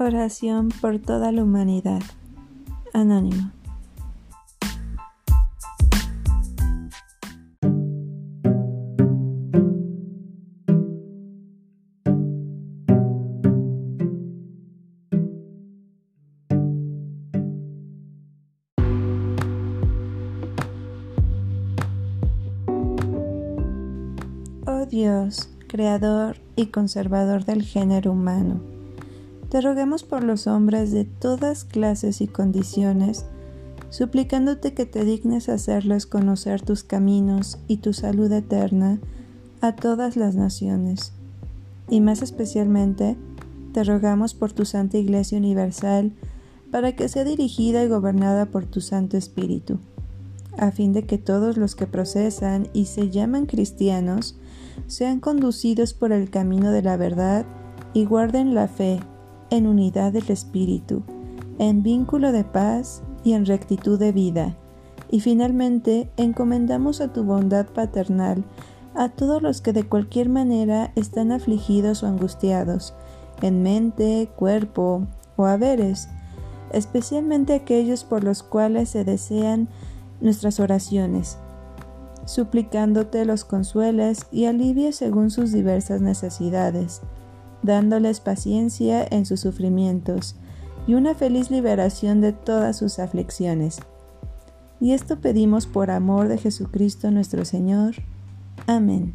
Oración por toda la humanidad. Anónimo. Oh Dios, creador y conservador del género humano te rogamos por los hombres de todas clases y condiciones, suplicándote que te dignes hacerles conocer tus caminos y tu salud eterna a todas las naciones. Y más especialmente, te rogamos por tu Santa Iglesia Universal, para que sea dirigida y gobernada por tu Santo Espíritu, a fin de que todos los que procesan y se llaman cristianos sean conducidos por el camino de la verdad y guarden la fe en unidad del Espíritu, en vínculo de paz y en rectitud de vida. Y finalmente, encomendamos a tu bondad paternal a todos los que de cualquier manera están afligidos o angustiados, en mente, cuerpo o haberes, especialmente aquellos por los cuales se desean nuestras oraciones, suplicándote los consueles y alivies según sus diversas necesidades dándoles paciencia en sus sufrimientos y una feliz liberación de todas sus aflicciones. Y esto pedimos por amor de Jesucristo nuestro Señor. Amén.